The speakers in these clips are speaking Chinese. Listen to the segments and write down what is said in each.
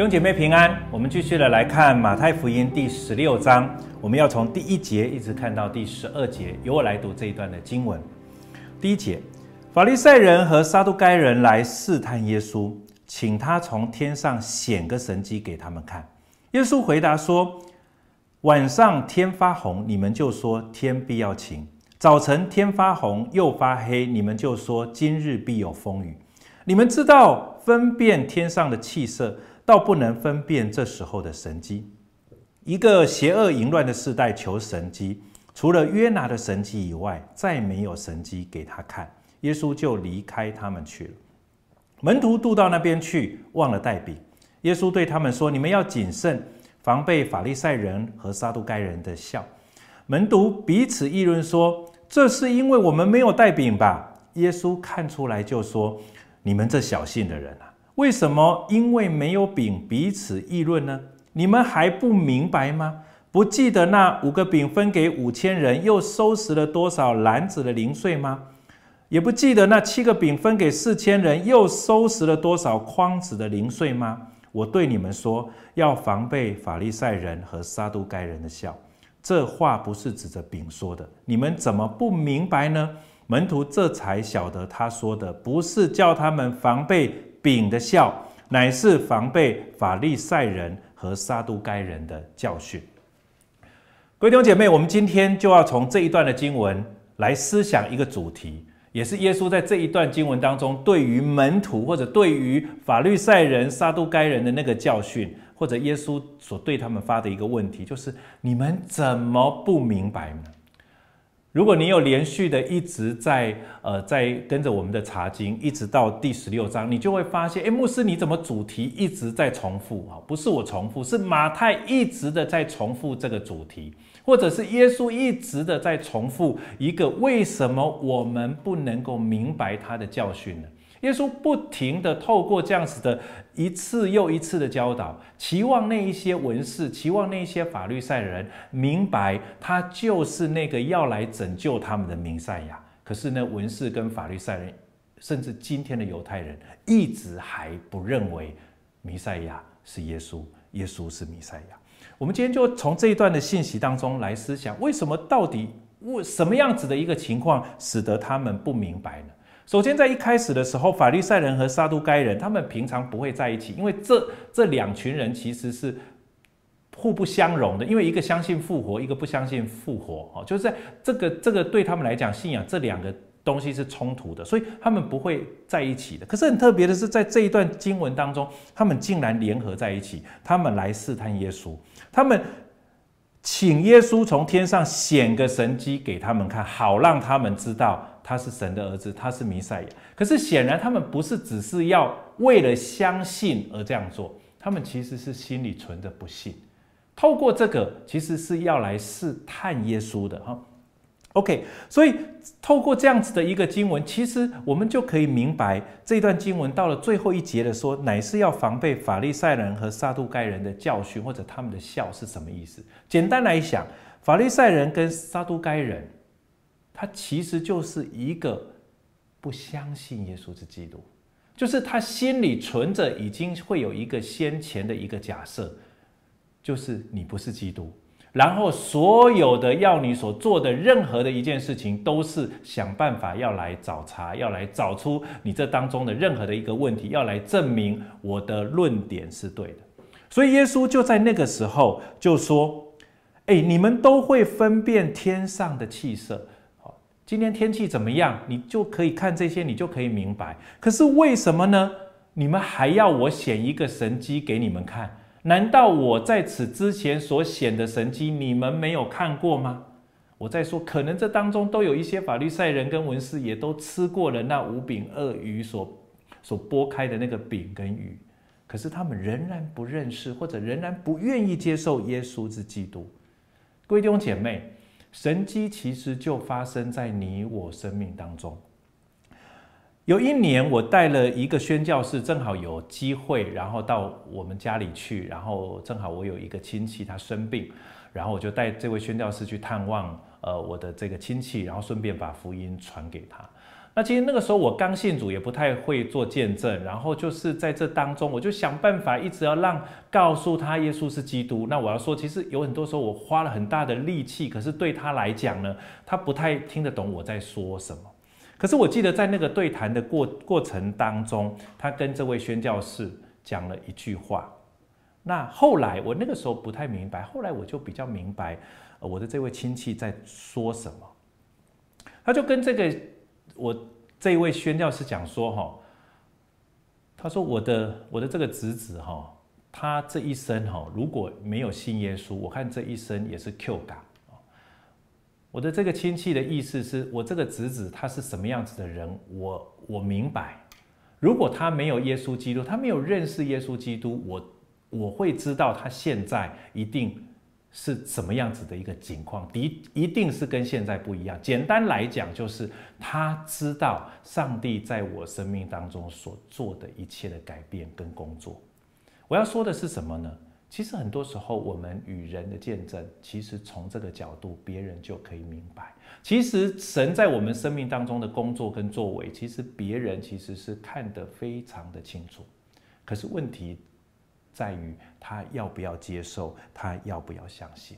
弟兄姐妹平安，我们继续的来看马太福音第十六章，我们要从第一节一直看到第十二节，由我来读这一段的经文。第一节，法利赛人和撒都该人来试探耶稣，请他从天上显个神迹给他们看。耶稣回答说：晚上天发红，你们就说天必要晴；早晨天发红又发黑，你们就说今日必有风雨。你们知道分辨天上的气色。倒不能分辨这时候的神迹。一个邪恶淫乱的世代求神迹，除了约拿的神迹以外，再没有神迹给他看。耶稣就离开他们去了。门徒渡到那边去，忘了带饼。耶稣对他们说：“你们要谨慎，防备法利赛人和撒都该人的笑。”门徒彼此议论说：“这是因为我们没有带饼吧？”耶稣看出来就说：“你们这小信的人啊！”为什么因为没有饼彼此议论呢？你们还不明白吗？不记得那五个饼分给五千人，又收拾了多少篮子的零碎吗？也不记得那七个饼分给四千人，又收拾了多少筐子的零碎吗？我对你们说，要防备法利赛人和撒都该人的笑。这话不是指着饼说的，你们怎么不明白呢？门徒这才晓得，他说的不是叫他们防备。饼的笑，乃是防备法利赛人和撒都该人的教训。各位弟兄姐妹，我们今天就要从这一段的经文来思想一个主题，也是耶稣在这一段经文当中对于门徒或者对于法利赛人、撒都该人的那个教训，或者耶稣所对他们发的一个问题，就是你们怎么不明白呢？如果你有连续的一直在呃在跟着我们的查经，一直到第十六章，你就会发现，哎，牧师你怎么主题一直在重复啊？不是我重复，是马太一直的在重复这个主题，或者是耶稣一直的在重复一个为什么我们不能够明白他的教训呢？耶稣不停地透过这样子的一次又一次的教导，期望那一些文士，期望那一些法律赛人明白，他就是那个要来拯救他们的弥赛亚。可是呢，文士跟法律赛人，甚至今天的犹太人，一直还不认为弥赛亚是耶稣，耶稣是弥赛亚。我们今天就从这一段的信息当中来思想，为什么到底为什么样子的一个情况，使得他们不明白呢？首先，在一开始的时候，法利赛人和撒都该人，他们平常不会在一起，因为这这两群人其实是互不相容的。因为一个相信复活，一个不相信复活，哦，就是在这个这个对他们来讲，信仰这两个东西是冲突的，所以他们不会在一起的。可是很特别的是，在这一段经文当中，他们竟然联合在一起，他们来试探耶稣，他们请耶稣从天上显个神迹给他们看，好让他们知道。他是神的儿子，他是弥赛亚。可是显然，他们不是只是要为了相信而这样做，他们其实是心里存着不信。透过这个，其实是要来试探耶稣的哈。OK，所以透过这样子的一个经文，其实我们就可以明白这段经文到了最后一节的说，乃是要防备法利赛人和撒都该人的教训，或者他们的笑是什么意思？简单来讲，法利赛人跟撒都该人。他其实就是一个不相信耶稣是基督，就是他心里存着已经会有一个先前的一个假设，就是你不是基督，然后所有的要你所做的任何的一件事情，都是想办法要来找茬，要来找出你这当中的任何的一个问题，要来证明我的论点是对的。所以耶稣就在那个时候就说：“诶，你们都会分辨天上的气色。”今天天气怎么样？你就可以看这些，你就可以明白。可是为什么呢？你们还要我显一个神迹给你们看？难道我在此之前所显的神迹，你们没有看过吗？我在说，可能这当中都有一些法律赛人跟文士，也都吃过了那五饼二鱼所所拨开的那个饼跟鱼，可是他们仍然不认识，或者仍然不愿意接受耶稣之基督。各位弟兄姐妹。神迹其实就发生在你我生命当中。有一年，我带了一个宣教士，正好有机会，然后到我们家里去，然后正好我有一个亲戚他生病，然后我就带这位宣教士去探望，呃，我的这个亲戚，然后顺便把福音传给他。那其实那个时候我刚信主，也不太会做见证，然后就是在这当中，我就想办法一直要让告诉他耶稣是基督。那我要说，其实有很多时候我花了很大的力气，可是对他来讲呢，他不太听得懂我在说什么。可是我记得在那个对谈的过过程当中，他跟这位宣教士讲了一句话。那后来我那个时候不太明白，后来我就比较明白，我的这位亲戚在说什么。他就跟这个。我这一位宣教师讲说，哈，他说我的我的这个侄子，哈，他这一生，哈，如果没有信耶稣，我看这一生也是 Q 嘎。我的这个亲戚的意思是我这个侄子他是什么样子的人，我我明白。如果他没有耶稣基督，他没有认识耶稣基督，我我会知道他现在一定。是什么样子的一个情况？一一定是跟现在不一样。简单来讲，就是他知道上帝在我生命当中所做的一切的改变跟工作。我要说的是什么呢？其实很多时候我们与人的见证，其实从这个角度，别人就可以明白。其实神在我们生命当中的工作跟作为，其实别人其实是看得非常的清楚。可是问题。在于他要不要接受，他要不要相信。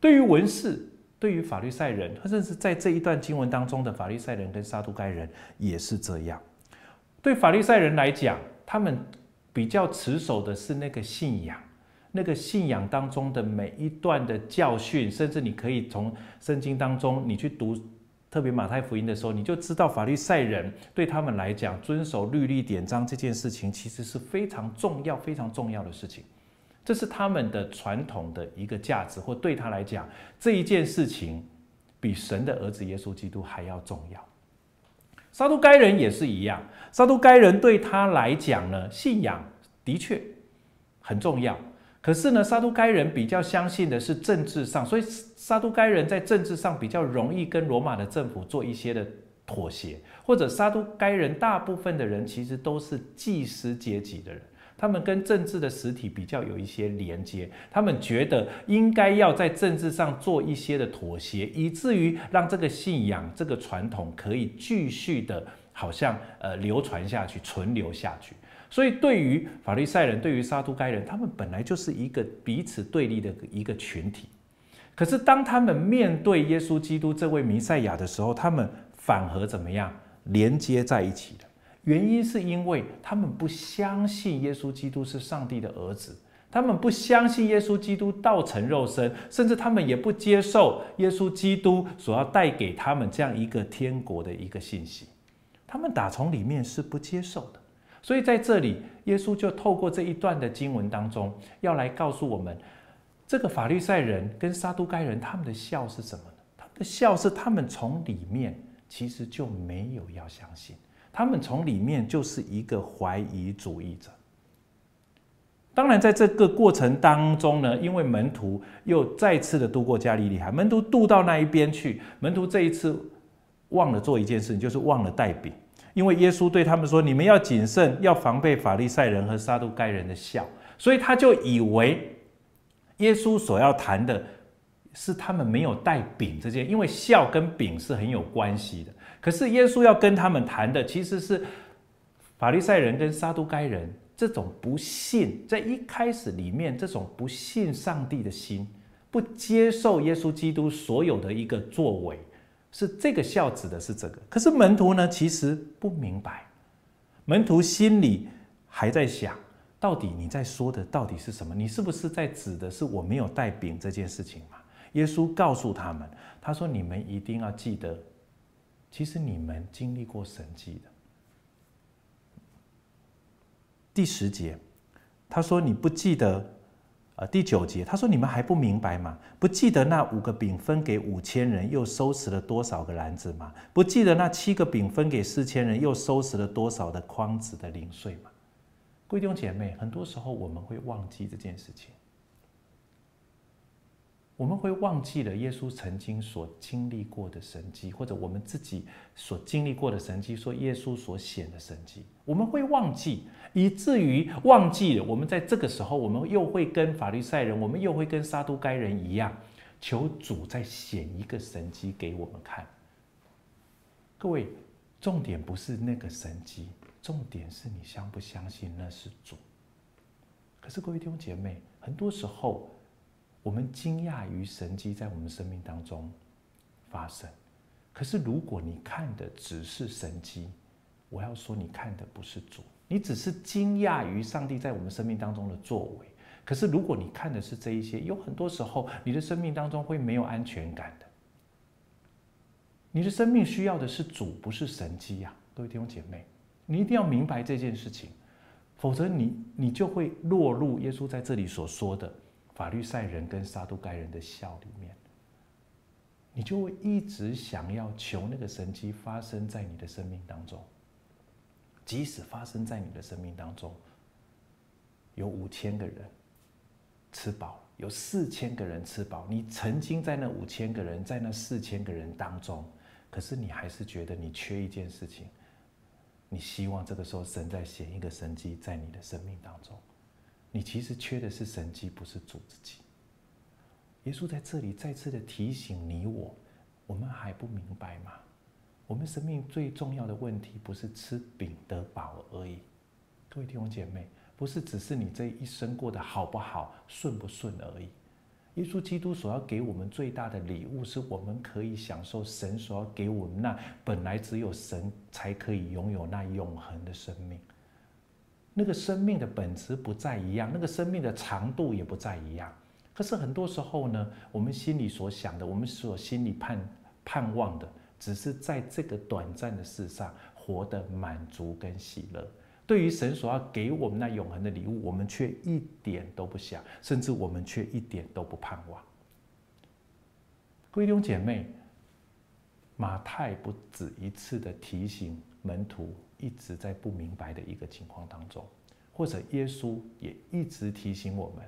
对于文士，对于法律赛人，甚至在这一段经文当中的法律赛人跟撒都该人也是这样。对法律赛人来讲，他们比较持守的是那个信仰，那个信仰当中的每一段的教训，甚至你可以从圣经当中你去读。特别马太福音的时候，你就知道法律赛人对他们来讲，遵守律例典章这件事情，其实是非常重要、非常重要的事情。这是他们的传统的一个价值，或对他来讲，这一件事情比神的儿子耶稣基督还要重要。撒都该人也是一样，撒都该人对他来讲呢，信仰的确很重要。可是呢，撒都该人比较相信的是政治上，所以撒都该人在政治上比较容易跟罗马的政府做一些的妥协，或者撒都该人大部分的人其实都是祭司阶级的人，他们跟政治的实体比较有一些连接，他们觉得应该要在政治上做一些的妥协，以至于让这个信仰、这个传统可以继续的，好像呃流传下去、存留下去。所以，对于法利赛人，对于撒都该人，他们本来就是一个彼此对立的一个群体。可是，当他们面对耶稣基督这位弥赛亚的时候，他们反而怎么样连接在一起的？原因是因为他们不相信耶稣基督是上帝的儿子，他们不相信耶稣基督道成肉身，甚至他们也不接受耶稣基督所要带给他们这样一个天国的一个信息。他们打从里面是不接受的。所以在这里，耶稣就透过这一段的经文当中，要来告诉我们，这个法律赛人跟撒都该人他们的笑是什么呢？他们的笑是他们从里面其实就没有要相信，他们从里面就是一个怀疑主义者。当然，在这个过程当中呢，因为门徒又再次的渡过加利利海，门徒渡到那一边去，门徒这一次忘了做一件事情，就是忘了带饼。因为耶稣对他们说：“你们要谨慎，要防备法利赛人和撒都该人的笑。”所以他就以为耶稣所要谈的是他们没有带饼这件，因为笑跟饼是很有关系的。可是耶稣要跟他们谈的其实是法利赛人跟撒都该人这种不信，在一开始里面这种不信上帝的心，不接受耶稣基督所有的一个作为。是这个笑指的是这个，可是门徒呢，其实不明白，门徒心里还在想，到底你在说的到底是什么？你是不是在指的是我没有带饼这件事情嘛？耶稣告诉他们，他说：“你们一定要记得，其实你们经历过神迹的。”第十节，他说：“你不记得。”呃，第九节，他说：“你们还不明白吗？不记得那五个饼分给五千人，又收拾了多少个篮子吗？不记得那七个饼分给四千人，又收拾了多少的筐子的零碎吗？”贵弟兄姐妹，很多时候我们会忘记这件事情。我们会忘记了耶稣曾经所经历过的神迹，或者我们自己所经历过的神迹，说耶稣所显的神迹，我们会忘记，以至于忘记了。我们在这个时候，我们又会跟法利赛人，我们又会跟撒都该人一样，求主再显一个神迹给我们看。各位，重点不是那个神迹，重点是你相不相信那是主。可是各位弟兄姐妹，很多时候我们惊讶于神迹在我们生命当中发生。可是如果你看的只是神迹，我要说你看的不是主，你只是惊讶于上帝在我们生命当中的作为。可是如果你看的是这一些，有很多时候你的生命当中会没有安全感的。你的生命需要的是主，不是神迹呀，各位弟兄姐妹，你一定要明白这件事情，否则你你就会落入耶稣在这里所说的法律赛人跟撒都该人的笑里面，你就会一直想要求那个神迹发生在你的生命当中，即使发生在你的生命当中，有五千个人吃饱，有四千个人吃饱，你曾经在那五千个人，在那四千个人当中。可是你还是觉得你缺一件事情，你希望这个时候神在显一个神迹在你的生命当中，你其实缺的是神迹，不是主自己。耶稣在这里再次的提醒你我，我们还不明白吗？我们生命最重要的问题不是吃饼得饱而已，各位弟兄姐妹，不是只是你这一生过得好不好、顺不顺而已。耶稣基督所要给我们最大的礼物，是我们可以享受神所要给我们那本来只有神才可以拥有那永恒的生命。那个生命的本质不再一样，那个生命的长度也不再一样。可是很多时候呢，我们心里所想的，我们所心里盼盼望的，只是在这个短暂的世上活得满足跟喜乐。对于神所要给我们那永恒的礼物，我们却一点都不想，甚至我们却一点都不盼望。弟兄姐妹，马太不止一次的提醒门徒，一直在不明白的一个情况当中，或者耶稣也一直提醒我们：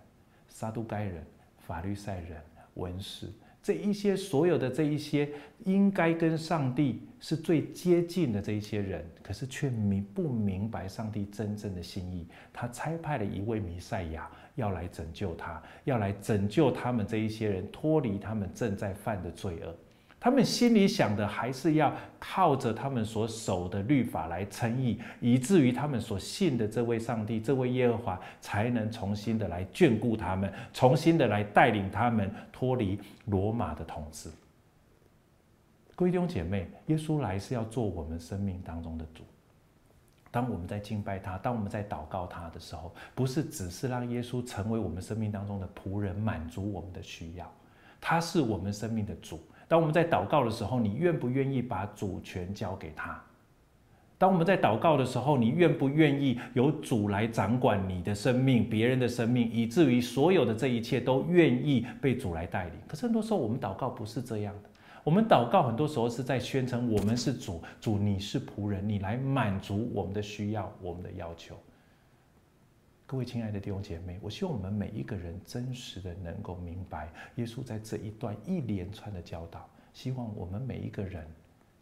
撒都该人、法利赛人、文士。这一些所有的这一些应该跟上帝是最接近的这一些人，可是却明不明白上帝真正的心意。他差派了一位弥赛亚要来拯救他，要来拯救他们这一些人脱离他们正在犯的罪恶。他们心里想的还是要靠着他们所守的律法来称义，以至于他们所信的这位上帝、这位耶和华，才能重新的来眷顾他们，重新的来带领他们脱离罗马的统治。各位弟兄姐妹，耶稣来是要做我们生命当中的主。当我们在敬拜他，当我们在祷告他的时候，不是只是让耶稣成为我们生命当中的仆人，满足我们的需要，他是我们生命的主。当我们在祷告的时候，你愿不愿意把主权交给他？当我们在祷告的时候，你愿不愿意由主来掌管你的生命、别人的生命，以至于所有的这一切都愿意被主来带领？可是很多时候，我们祷告不是这样的。我们祷告很多时候是在宣称我们是主，主你是仆人，你来满足我们的需要、我们的要求。各位亲爱的弟兄姐妹，我希望我们每一个人真实的能够明白耶稣在这一段一连串的教导。希望我们每一个人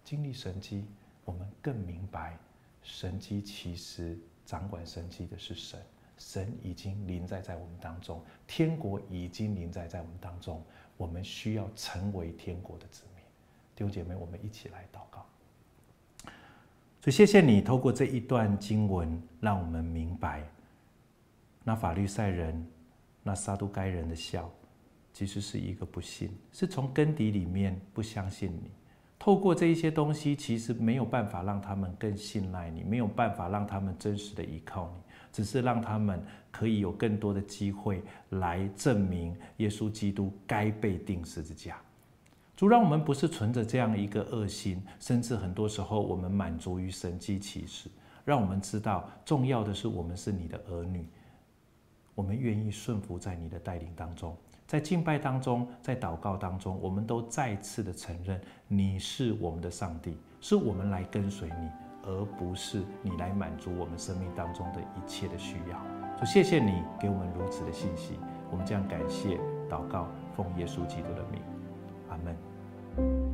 经历神迹，我们更明白神迹其实掌管神迹的是神，神已经临在在我们当中，天国已经临在在我们当中，我们需要成为天国的子民。弟兄姐妹，我们一起来祷告。所以谢谢你透过这一段经文，让我们明白。那法律赛人、那撒都该人的笑，其实是一个不信，是从根底里面不相信你。透过这一些东西，其实没有办法让他们更信赖你，没有办法让他们真实的依靠你，只是让他们可以有更多的机会来证明耶稣基督该被钉十字架。主，让我们不是存着这样一个恶心，甚至很多时候我们满足于神迹奇事，让我们知道重要的是我们是你的儿女。我们愿意顺服在你的带领当中，在敬拜当中，在祷告当中，我们都再次的承认你是我们的上帝，是我们来跟随你，而不是你来满足我们生命当中的一切的需要。就谢谢你给我们如此的信息，我们将感谢祷告，奉耶稣基督的名，阿门。